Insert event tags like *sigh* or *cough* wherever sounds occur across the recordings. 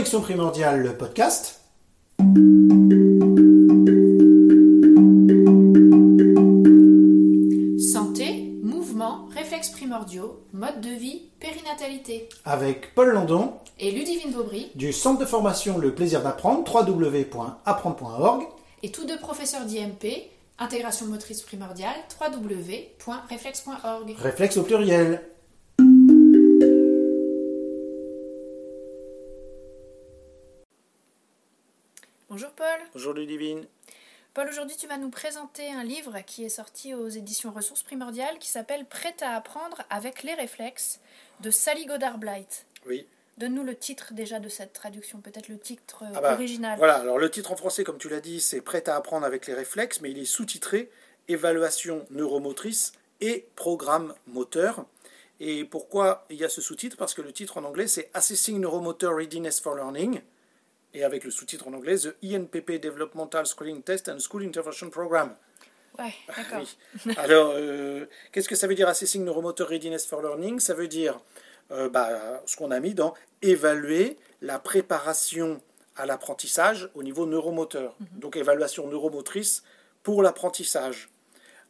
Connexion primordiale, le podcast. Santé, mouvement, réflexes primordiaux, mode de vie, périnatalité. Avec Paul Landon Et Ludivine Vaubry, du centre de formation Le Plaisir d'apprendre, www.apprendre.org. et tous deux professeurs d'IMP, intégration motrice primordiale, www.réflexe.org. Réflexe au pluriel. Bonjour Paul. Bonjour Ludivine. Paul, aujourd'hui tu vas nous présenter un livre qui est sorti aux éditions Ressources Primordiales qui s'appelle Prêt à apprendre avec les réflexes de Sally Godard Blight. Oui. Donne-nous le titre déjà de cette traduction, peut-être le titre euh, Ah bah, original. Voilà, alors le titre en français, comme tu l'as dit, c'est Prêt à apprendre avec les réflexes, mais il est sous-titré Évaluation neuromotrice et programme moteur. Et pourquoi il y a ce sous-titre? Parce que le titre en anglais, c'est Assessing Neuromotor Readiness for Learning, et avec le sous-titre en anglais, The INPP Developmental Schooling Test and School Intervention Program. Ouais, d'accord. Oui. Alors, euh, qu'est-ce que ça veut dire Assessing Neuromotor Readiness for Learning? Ça veut dire euh, bah, ce qu'on a mis dans évaluer la préparation à l'apprentissage au niveau neuromoteur. Donc, évaluation neuromotrice pour l'apprentissage.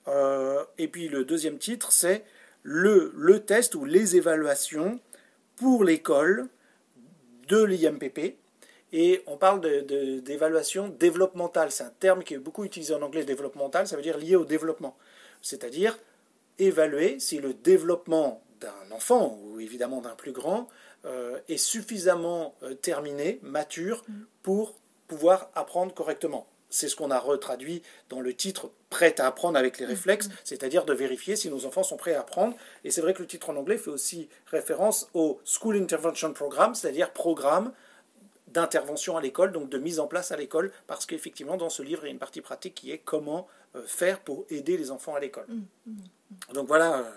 Euh, et puis, le deuxième titre, c'est le, le test ou les évaluations pour l'école de l'IMPP. Et on parle de- de- d'évaluation développementale. C'est un terme qui est beaucoup utilisé en anglais, développemental, ça veut dire lié au développement. C'est-à-dire évaluer si le développement d'un enfant, ou évidemment d'un plus grand, euh, est suffisamment euh, terminé, mature, pour pouvoir apprendre correctement. C'est ce qu'on a retraduit dans le titre Prêt à apprendre avec les réflexes, c'est-à-dire de vérifier si nos enfants sont prêts à apprendre. Et c'est vrai que le titre en anglais fait aussi référence au School Intervention Program, c'est-à-dire programme d'intervention à l'école, donc de mise en place à l'école, parce qu'effectivement, dans ce livre, il y a une partie pratique qui est comment euh, faire pour aider les enfants à l'école. Donc voilà, euh,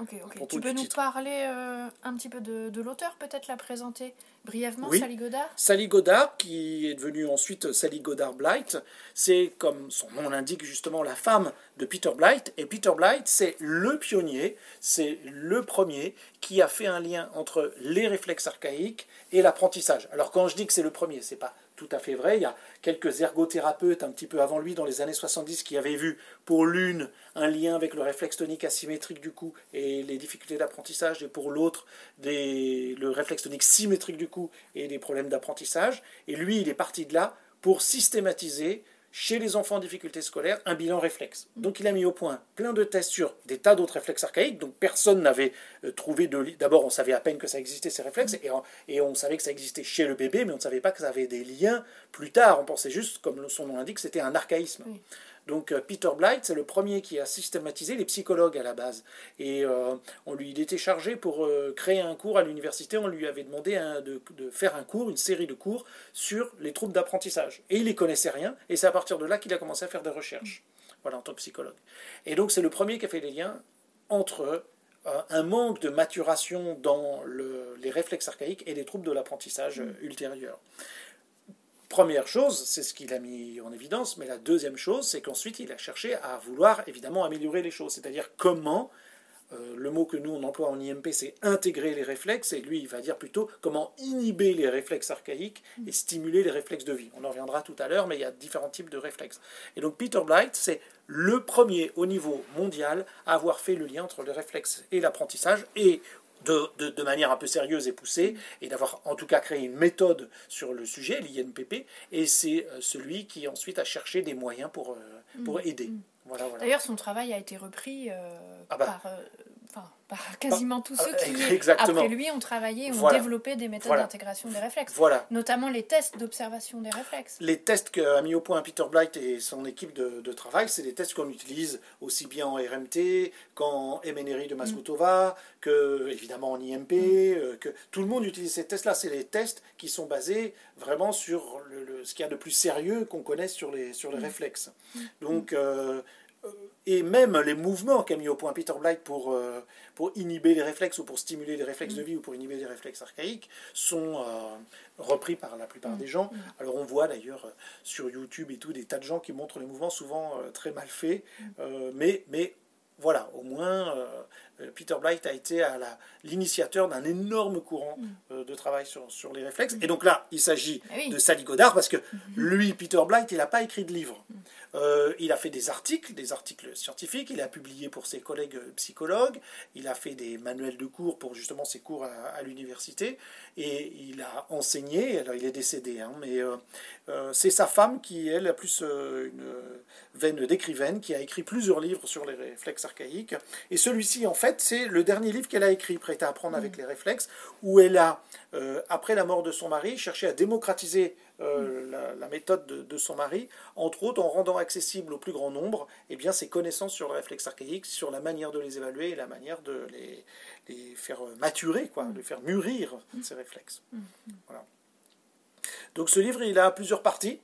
Ok, ok. propos Tu peux nous titre. parler euh, un petit peu de, de l'auteur, peut-être la présenter brièvement, Oui. Sally Godard? Sally Godard, qui est devenue ensuite Sally Godard Blight, c'est comme son nom l'indique justement la femme de Peter Blight. Et Peter Blight, c'est le pionnier, c'est le premier qui a fait un lien entre les réflexes archaïques et l'apprentissage. Alors quand je dis que c'est le premier, c'est pas tout à fait vrai. Il y a quelques ergothérapeutes un petit peu avant lui dans les années 70 qui avaient vu pour l'une un lien avec le réflexe tonique asymétrique du cou et les difficultés d'apprentissage et pour l'autre le réflexe tonique symétrique du cou et des problèmes d'apprentissage. Et lui, il est parti de là pour systématiser chez les enfants en difficulté scolaire un bilan réflexe. Donc il a mis au point plein de tests sur des tas d'autres réflexes archaïques. Donc personne n'avait euh, trouvé de... D'abord, on savait à peine que ça existait ces réflexes et, on savait que ça existait chez le bébé, mais on ne savait pas que ça avait des liens plus tard. On pensait juste, comme son nom l'indique, c'était un archaïsme. Donc euh, Peter Blight, c'est le premier qui a systématisé les psychologues à la base. Et euh, on lui, il était chargé pour euh, créer un cours à l'université. On lui avait demandé un- de, de faire un cours, une série de cours sur les troubles d'apprentissage. Et il n'y connaissait rien. Et c'est à partir de là qu'il a commencé à faire des recherches. Voilà, en tant que psychologue. Et donc c'est le premier qui a fait les liens entre euh, un manque de maturation dans le- les réflexes archaïques et les troubles de l'apprentissage euh, ultérieurs. Première chose, c'est ce qu'il a mis en évidence, mais la deuxième chose, c'est qu'ensuite il a cherché à vouloir évidemment améliorer les choses, c'est-à-dire comment, euh, le mot que nous on emploie en IMP c'est intégrer les réflexes, et lui il va dire plutôt comment inhiber les réflexes archaïques et stimuler les réflexes de vie. On en reviendra tout à l'heure, mais il y a différents types de réflexes. Et donc Peter Blight, c'est le premier au niveau mondial à avoir fait le lien entre les réflexes et l'apprentissage, et de, de, de manière un peu sérieuse et poussée, et d'avoir en tout cas créé une méthode sur le sujet, l'INPP, et c'est euh, celui qui ensuite a cherché des moyens pour, euh, pour aider. Voilà, voilà. D'ailleurs, son travail a été repris euh, Ah bah. par, euh, par quasiment tous ceux qui, *laughs* exactement. après lui, ont travaillé ont Voilà. développé des méthodes Voilà. d'intégration des réflexes, Voilà. notamment les tests d'observation des réflexes. Les tests qu'a mis au point Peter Blight et son équipe de, de travail, c'est des tests qu'on utilise aussi bien en RMT qu'en MNRI de Masgutova, que évidemment en IMP, euh, que tout le monde utilise ces tests-là. C'est les tests qui sont basés vraiment sur le, le- ce qu'il y a de plus sérieux qu'on connaisse sur les, sur les réflexes. Donc, euh, euh, et même les mouvements qu'a mis au point Peter Blight pour, euh, pour inhiber les réflexes ou pour stimuler les réflexes de vie ou pour inhiber les réflexes archaïques sont euh, repris par la plupart des gens. Alors on voit d'ailleurs euh, sur YouTube et tout des tas de gens qui montrent les mouvements souvent euh, très mal faits, mais, mais voilà, au moins Peter Blight a été à l'initiateur d'un énorme courant Mm. de travail sur, sur les réflexes. Et donc là, il s'agit oui. de Sally Godard parce que Mm-hmm. lui, Peter Blight, il n'a pas écrit de livre. Mm. Euh, il a fait des articles, des articles scientifiques, il a publié pour ses collègues euh, psychologues, il a fait des manuels de cours pour justement ses cours à, à l'université, et il a enseigné, alors il est décédé, hein, mais euh, euh, c'est sa femme qui, elle, a plus euh, une veine d'écrivaine, qui a écrit plusieurs livres sur les réflexes archaïques, et celui-ci, en fait, c'est le dernier livre qu'elle a écrit, Prêt à apprendre avec les réflexes, où elle a, euh, après la mort de son mari, cherché à démocratiser euh, la, la méthode de, de son mari, entre autres en rendant accessible au plus grand nombre eh bien, ses connaissances sur le réflexe archaïque, sur la manière de les évaluer et la manière de les, les faire maturer, quoi, de faire mûrir ces réflexes. Voilà. Donc ce livre, il a plusieurs parties.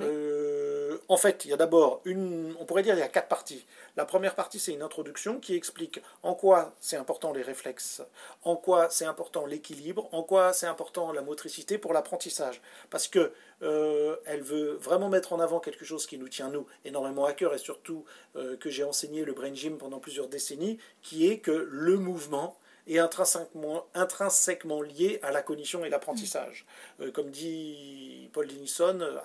Euh, en fait, il y a d'abord une, on pourrait dire il y a quatre parties. La première partie, c'est une introduction qui explique en quoi c'est important les réflexes, en quoi c'est important l'équilibre, en quoi c'est important la motricité pour l'apprentissage. Parce que euh, elle veut vraiment mettre en avant quelque chose qui nous tient nous énormément à cœur et surtout euh, que j'ai enseigné le brain gym pendant plusieurs décennies, qui est que le mouvement est intrinsèquement, intrinsèquement lié à la cognition et l'apprentissage. Euh, comme dit Paul Denison, euh,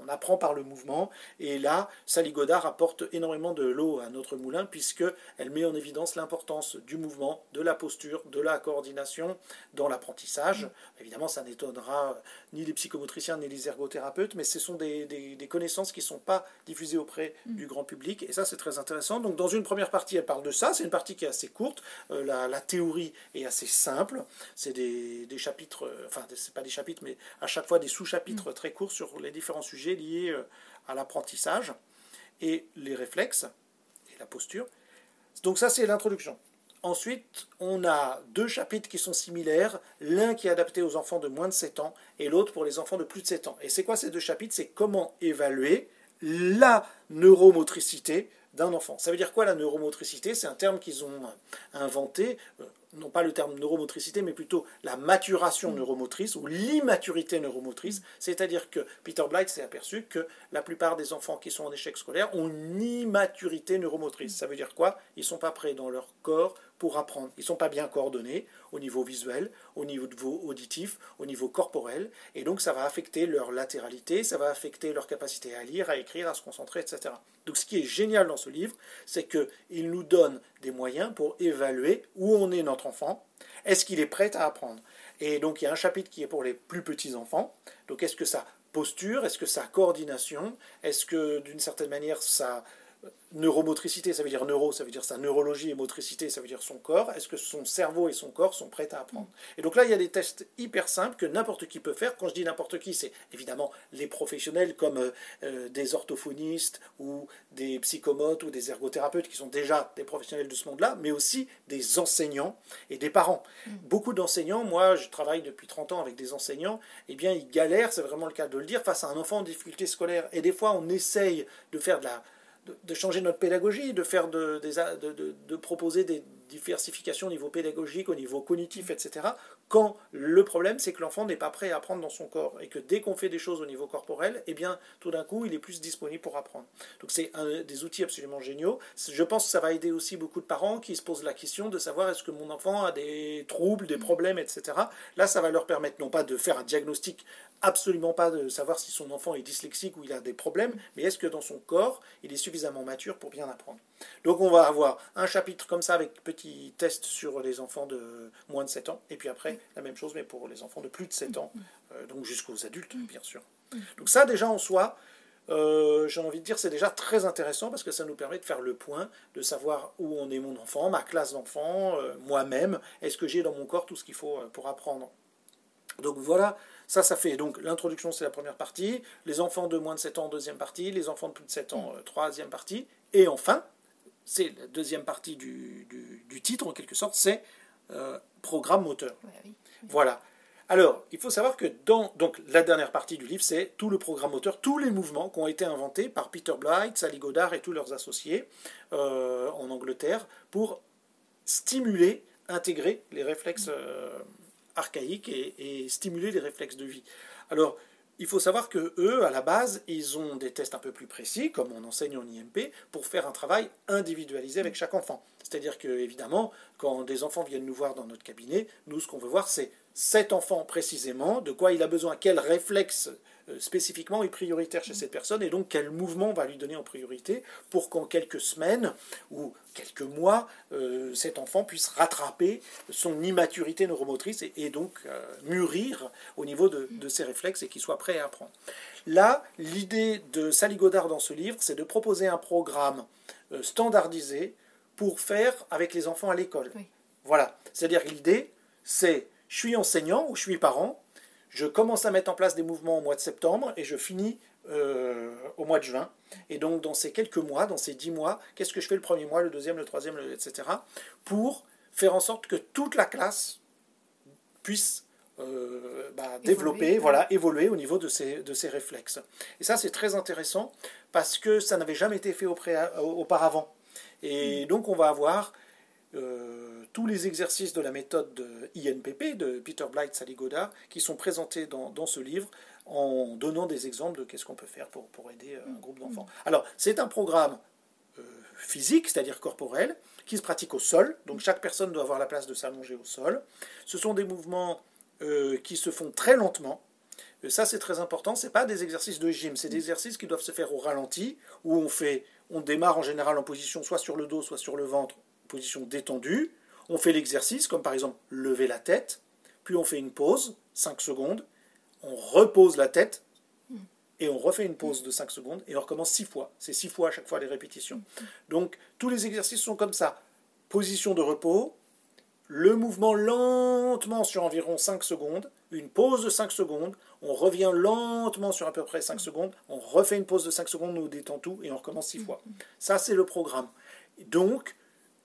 on apprend par le mouvement, et là, Sally Godard apporte énormément de l'eau à notre moulin, puisqu'elle met en évidence l'importance du mouvement, de la posture, de la coordination dans l'apprentissage. Évidemment, ça n'étonnera ni les psychomotriciens ni les ergothérapeutes, mais ce sont des, des, des connaissances qui ne sont pas diffusées auprès du grand public, et ça, c'est très intéressant. Donc, dans une première partie, elle parle de ça, c'est une partie qui est assez courte, euh, la, la théorie est assez simple. C'est des, des, chapitres, euh, enfin, c'est pas des chapitres, mais à chaque fois des sous-chapitres très courts sur les différents sujets liés euh, à l'apprentissage et les réflexes et la posture. Donc ça, c'est l'introduction. Ensuite, on a deux chapitres qui sont similaires, l'un qui est adapté aux enfants de moins de 7 ans et l'autre pour les enfants de plus de 7 ans. Et c'est quoi ces deux chapitres? C'est comment évaluer la neuromotricité d'un enfant. Ça veut dire quoi la neuromotricité? C'est un terme qu'ils ont inventé, non pas le terme neuromotricité, mais plutôt la maturation neuromotrice ou l'immaturité neuromotrice. C'est-à-dire que Peter Blight s'est aperçu que la plupart des enfants qui sont en échec scolaire ont une immaturité neuromotrice. Ça veut dire quoi? Ils ne sont pas prêts dans leur corps pour apprendre. Ils ne sont pas bien coordonnés au niveau visuel, au niveau auditif, au niveau corporel, et donc ça va affecter leur latéralité, ça va affecter leur capacité à lire, à écrire, à se concentrer, etc. Donc ce qui est génial dans ce livre, c'est qu'il nous donne des moyens pour évaluer où on est enfant, est-ce qu'il est prêt à apprendre? Et donc il y a un chapitre qui est pour les plus petits enfants, donc est-ce que ça posture, est-ce que ça coordination, est-ce que d'une certaine manière ça neuromotricité, ça veut dire neuro, ça veut dire sa neurologie et motricité, ça veut dire son corps. Est-ce que son cerveau et son corps sont prêts à apprendre? Et donc là, il y a des tests hyper simples que n'importe qui peut faire. Quand je dis n'importe qui, c'est évidemment les professionnels comme euh, des orthophonistes ou des psychomotes ou des ergothérapeutes qui sont déjà des professionnels de ce monde-là, mais aussi des enseignants et des parents. Mmh. Beaucoup d'enseignants, moi je travaille depuis 30 ans avec des enseignants, eh bien ils galèrent, c'est vraiment le cas de le dire, face à un enfant en difficulté scolaire. Et des fois, on essaye de faire de la de changer notre pédagogie, de, faire de, proposer des diversifications au niveau pédagogique, au niveau cognitif, etc. Quand le problème, c'est que l'enfant n'est pas prêt à apprendre dans son corps et que dès qu'on fait des choses au niveau corporel, eh bien, tout d'un coup, il est plus disponible pour apprendre. Donc, c'est des outils absolument géniaux. Je pense que ça va aider aussi beaucoup de parents qui se posent la question de savoir est-ce que mon enfant a des troubles, des problèmes, etc. Là, ça va leur permettre non pas de faire un diagnostic, absolument pas de savoir si son enfant est dyslexique ou il a des problèmes, mais est-ce que dans son corps, il est suffisamment mature pour bien apprendre. Donc, on va avoir un chapitre comme ça avec petit test sur les enfants de moins de 7 ans, et puis après, la même chose, mais pour les enfants de plus de 7 ans, euh, donc jusqu'aux adultes, bien sûr. Donc ça, déjà en soi, euh, j'ai envie de dire, c'est déjà très intéressant parce que ça nous permet de faire le point, de savoir où on est mon enfant, ma classe d'enfant, euh, moi-même, est-ce que j'ai dans mon corps tout ce qu'il faut pour apprendre? Donc voilà, ça, ça fait. Donc l'introduction, c'est la première partie, les enfants de moins de 7 ans, deuxième partie, les enfants de plus de 7 ans, troisième partie, et enfin, c'est la deuxième partie du, du, du, titre, en quelque sorte, c'est euh, programme moteur. Ouais, oui. Voilà. Alors, il faut savoir que dans donc, la dernière partie du livre, c'est tout le programme moteur, tous les mouvements qui ont été inventés par Peter Blight, Sally Godard et tous leurs associés euh, en Angleterre pour stimuler, intégrer les réflexes euh, archaïques et, et, stimuler les réflexes de vie. Alors, il faut savoir que eux, à la base, ils ont des tests un peu plus précis, comme on enseigne en IMP, pour faire un travail individualisé avec chaque enfant. C'est-à-dire que, évidemment, quand des enfants viennent nous voir dans notre cabinet, nous, ce qu'on veut voir, c'est cet enfant précisément, de quoi il a besoin, quel réflexe spécifiquement est prioritaire chez cette personne et donc quel mouvement on va lui donner en priorité pour qu'en quelques semaines ou quelques mois, euh, cet enfant puisse rattraper son immaturité neuromotrice et, donc euh, mûrir au niveau de, ses réflexes et qu'il soit prêt à apprendre. Là, l'idée de Sally Godard dans ce livre, c'est de proposer un programme standardisé pour faire avec les enfants à l'école. Voilà. C'est-à-dire l'idée, c'est je suis enseignant ou je suis parent, je commence à mettre en place des mouvements au mois de septembre et je finis euh, au mois de juin. Et donc, dans ces quelques mois, dans ces dix mois, qu'est-ce que je fais le premier mois, le deuxième, le troisième, etc., pour faire en sorte que toute la classe puisse euh, bah, développer, voilà, évoluer au niveau de ces, de réflexes. Et ça, c'est très intéressant parce que ça n'avait jamais été fait auparavant. Et mm. donc, on va avoir euh, tous les exercices de la méthode de INPP de Peter Blight, Sally Godard, qui sont présentés dans, dans ce livre en donnant des exemples de qu'est-ce qu'on peut faire pour, pour aider euh, un groupe d'enfants. Alors, c'est un programme euh, physique, c'est-à-dire corporel, qui se pratique au sol. Donc, chaque personne doit avoir la place de s'allonger au sol. Ce sont des mouvements qui se font très lentement. Ça, c'est très important. Ce pas des exercices de gym, c'est des exercices qui doivent se faire au ralenti, où on, fait, on démarre en général en position soit sur le dos, soit sur le ventre, position détendue, on fait l'exercice, comme par exemple lever la tête, puis on fait une pause, 5 secondes, on repose la tête, et on refait une pause de 5 secondes, et on recommence 6 fois. C'est 6 fois à chaque fois les répétitions. Donc tous les exercices sont comme ça. Position de repos, le mouvement lentement sur environ 5 secondes, une pause de 5 secondes, on revient lentement sur à peu près 5 secondes, on refait une pause de 5 secondes, on détend tout et on recommence 6 fois. Ça, c'est le programme. Donc,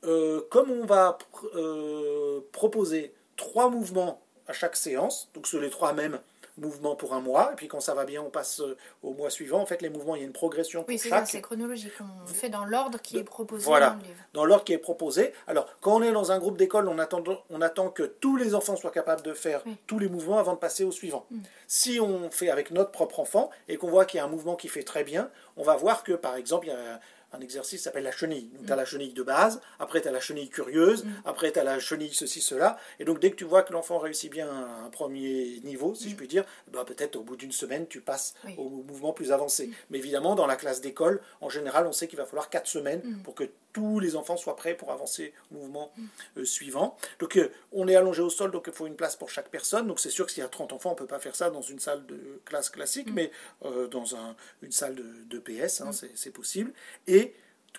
euh, comme on va euh, proposer trois mouvements à chaque séance, donc sur les trois mêmes mouvements pour un mois, et puis quand ça va bien, on passe euh, au mois suivant. En fait, les mouvements, il y a une progression oui, c'est chronologique. On fait dans l'ordre qui est proposé voilà, dans le livre. Dans l'ordre qui est proposé. Alors, quand on est dans un groupe d'école, on attend, on attend que tous les enfants soient capables de faire tous les mouvements avant de passer au suivant. Mm. Si on fait avec notre propre enfant et qu'on voit qu'il y a un mouvement qui fait très bien, on va voir que, par exemple, il y a un exercice qui s'appelle la chenille. Donc, tu as la chenille de base, après, tu as la chenille curieuse, mm. après, tu as la chenille ceci, cela. Et donc, dès que tu vois que l'enfant réussit bien un premier niveau, si je mm. puis dire, bah, peut-être au bout d'une semaine, tu passes au mouvement plus avancé. Mm. Mais évidemment, dans la classe d'école, en général, on sait qu'il va falloir 4 semaines pour que tous les enfants soient prêts pour avancer au mouvement euh, suivant. Donc euh, on est allongé au sol, donc il faut une place pour chaque personne. Donc c'est sûr que s'il y a 30 enfants, on ne peut pas faire ça dans une salle de classe classique, mais euh, dans un, une salle de, de PS, hein, c'est possible. Et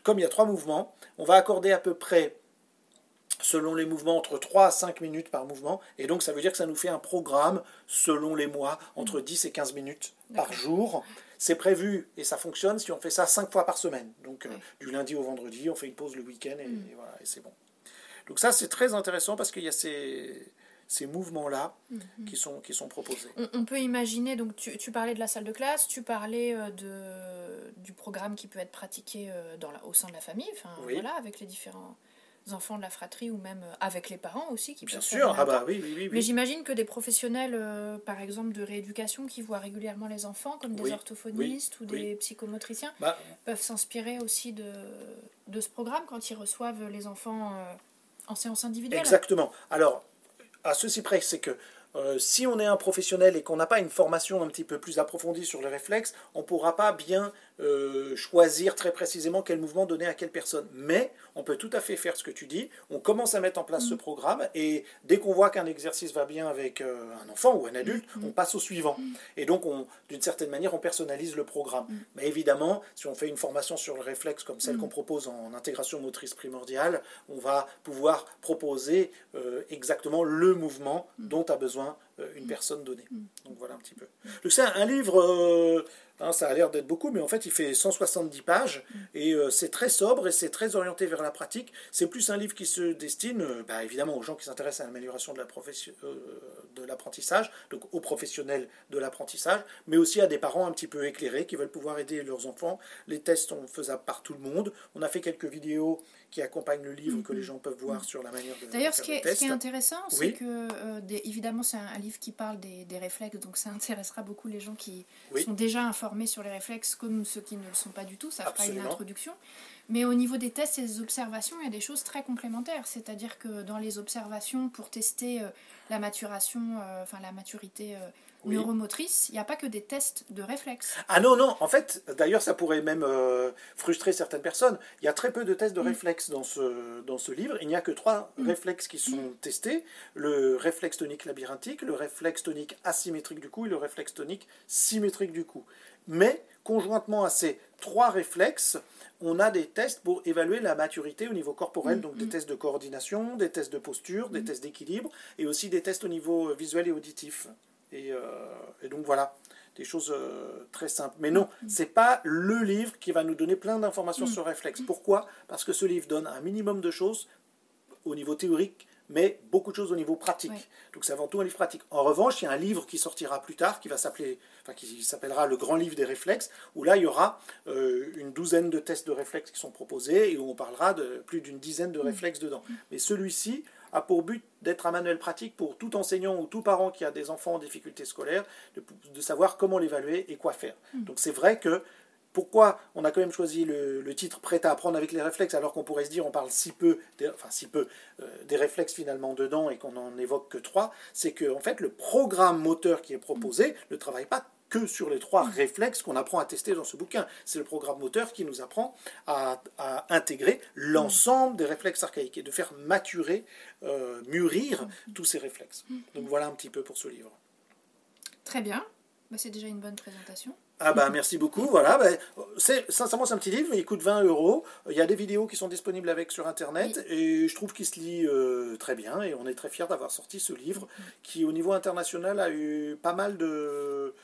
comme il y a trois mouvements, on va accorder à peu près selon les mouvements, entre 3 à 5 minutes par mouvement. Et donc, ça veut dire que ça nous fait un programme, selon les mois, entre 10 et 15 minutes par jour. C'est prévu et ça fonctionne si on fait ça 5 fois par semaine. Donc, du lundi au vendredi, on fait une pause le week-end et, mm. voilà, et c'est bon. Donc, ça, c'est très intéressant parce qu'il y a ces ces mouvements-là mhm. qui, sont, qui sont proposés. On, peut imaginer, donc tu, tu, parlais de la salle de classe, tu parlais euh, de, du programme qui peut être pratiqué euh, dans la, au sein de la famille, enfin, voilà, avec les différents enfants de la fratrie ou même euh, avec les parents aussi qui Bien sûr, ah bah oui, oui, oui, Mais j'imagine que des professionnels, par exemple de rééducation, qui voient régulièrement les enfants, comme des orthophonistes ou des psychomotriciens, bah, peuvent s'inspirer aussi de, de ce programme quand ils reçoivent les enfants en séance individuelle. Exactement. Alors, à ceci près, c'est que euh, si on est un professionnel et qu'on n'a pas une formation un petit peu plus approfondie sur les réflexes, on ne pourra pas bien euh, choisir très précisément quel mouvement donner à quelle personne. Mais on peut tout à fait faire ce que tu dis. On commence à mettre en place ce mm. programme et dès qu'on voit qu'un exercice va bien avec euh, un enfant ou un adulte, mm. on passe au suivant. Mm. Et donc, d'une certaine manière, on personnalise le programme. Mais évidemment, si on fait une formation sur le réflexe comme celle qu'on propose en intégration motrice primordiale, on va pouvoir proposer euh, exactement le mouvement dont a besoin une personne donnée. Donc voilà un petit peu. Donc c'est un livre Hein, ça a l'air d'être beaucoup, mais en fait, il fait 170 pages et euh, c'est très sobre et c'est très orienté vers la pratique. C'est plus un livre qui se destine, euh, bah, évidemment, aux gens qui s'intéressent à l'amélioration de, la euh, de l'apprentissage, donc aux professionnels de l'apprentissage, mais aussi à des parents un petit peu éclairés qui veulent pouvoir aider leurs enfants. Les tests sont faisables par tout le monde. On a fait quelques vidéos qui accompagne le livre que les gens peuvent voir sur la manière de D'ailleurs, ce, qui est, ce qui est intéressant, c'est que, euh, évidemment, c'est un, livre qui parle des, des, réflexes, donc ça intéressera beaucoup les gens qui sont déjà informés sur les réflexes, comme ceux qui ne le sont pas du tout, ça fera une introduction. Mais au niveau des tests et des observations, il y a des choses très complémentaires. C'est-à-dire que dans les observations, pour tester euh, la maturation, euh, enfin la maturité euh, neuromotrice, il n'y a pas que des tests de réflexes. Ah non, non, en fait, d'ailleurs, ça pourrait même frustrer certaines personnes. Il y a très peu de tests de mm. réflexes dans ce, dans ce livre. Il n'y a que trois mm. réflexes qui sont mm. testés le réflexe tonique labyrinthique, le réflexe tonique asymétrique du cou et le réflexe tonique symétrique du cou. Mais, conjointement à ces trois réflexes, on a des tests pour évaluer la maturité au niveau corporel, mm, donc des mm. tests de coordination, des tests de posture, des mm. tests d'équilibre, et aussi des tests au niveau euh, visuel et auditif. Et, euh, donc voilà, des choses euh, très simples. Mais non, c'est pas le livre qui va nous donner plein d'informations sur réflexe. Pourquoi? Parce que ce livre donne un minimum de choses au niveau théorique mais beaucoup de choses au niveau pratique. Donc c'est avant tout un livre pratique. En revanche, il y a un livre qui sortira plus tard, qui va s'appeler, enfin qui s'appellera Le Grand Livre des réflexes, où là il y aura euh, une douzaine de tests de réflexes qui sont proposés et où on parlera de plus d'une dizaine de mm. réflexes dedans. Mm. Mais celui-ci a pour but d'être un manuel pratique pour tout enseignant ou tout parent qui a des enfants en difficulté scolaire, de, savoir comment l'évaluer et quoi faire. Mm. Donc c'est vrai que pourquoi on a quand même choisi le, titre Prêt à apprendre avec les réflexes alors qu'on pourrait se dire on parle si peu, des, enfin si peu euh, des réflexes finalement dedans et qu'on n'en évoque que trois, c'est que en fait le programme moteur qui est proposé ne travaille pas que sur les trois réflexes qu'on apprend à tester dans ce bouquin. C'est le programme moteur qui nous apprend à, intégrer l'ensemble des réflexes archaïques et de faire maturer, euh, mûrir tous ces réflexes. Donc voilà un petit peu pour ce livre. Très bien, bah, c'est déjà une bonne présentation. Ah bah merci beaucoup, voilà. Bah, c'est, sincèrement, c'est un petit livre, il coûte 20 euros. Il y a des vidéos qui sont disponibles avec sur Internet et je trouve qu'il se lit euh, très bien et on est très fiers d'avoir sorti ce livre qui, au niveau international, a eu pas mal de...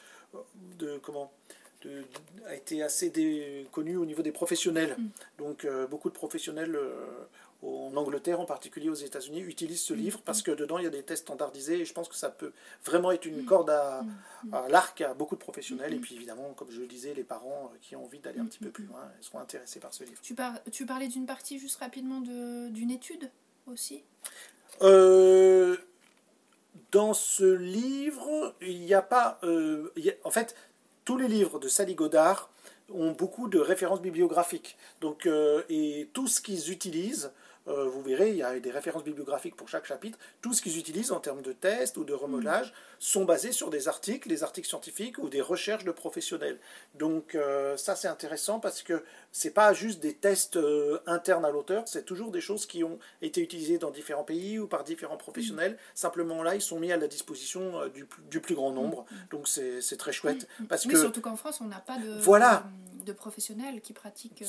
de comment a été assez connu au niveau des professionnels. Mm. Donc euh, beaucoup de professionnels euh, en Angleterre en particulier, aux États-Unis, utilisent ce mm. livre parce que dedans il y a des tests standardisés et je pense que ça peut vraiment être une mm. corde à, mm. à l'arc à beaucoup de professionnels. Et puis évidemment, comme je le disais, les parents euh, qui ont envie d'aller un petit peu plus loin seront intéressés par ce livre. Tu, par, tu parlais d'une partie juste rapidement d'une étude aussi? Euh, Dans ce livre, il n'y a pas. Euh, en fait, tous les livres de Sally Godard ont beaucoup de références bibliographiques. Donc, et tout ce qu'ils utilisent euh, vous verrez, il y a des références bibliographiques pour chaque chapitre. Tout ce qu'ils utilisent en termes de tests ou de remodelage sont basés sur des articles, des articles scientifiques ou des recherches de professionnels. Donc euh, ça c'est intéressant parce que c'est pas juste des tests euh, internes à l'auteur, c'est toujours des choses qui ont été utilisées dans différents pays ou par différents professionnels. Simplement là, ils sont mis à la disposition du, du, plus grand nombre. Donc c'est très chouette. Parce oui, surtout qu'en France, on n'a pas de, voilà. de, professionnels qui pratiquent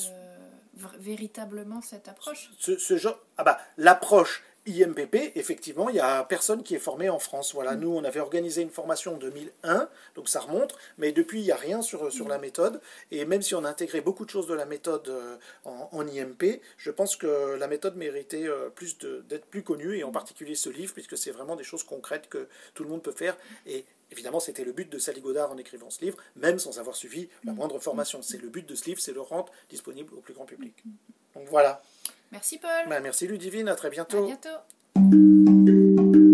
véritablement cette approche? Ce, genre, ah bah, L'approche IMPP, effectivement, il n'y a personne qui est formé en France. Voilà, mm. nous, on avait organisé une formation en 2001, donc ça remonte, mais depuis, il n'y a rien sur, sur la méthode. Et même si on a intégré beaucoup de choses de la méthode euh, en, IMP, je pense que la méthode méritait euh, plus d'être plus connue, et en mm. particulier ce livre, puisque c'est vraiment des choses concrètes que tout le monde peut faire. Et évidemment, c'était le but de Sally Godard en écrivant ce livre, même sans avoir suivi la mm. moindre formation. C'est le but de ce livre, c'est le rendre disponible au plus grand public. Donc voilà. Merci Paul. Bah, merci Ludivine, à très bientôt. À bientôt.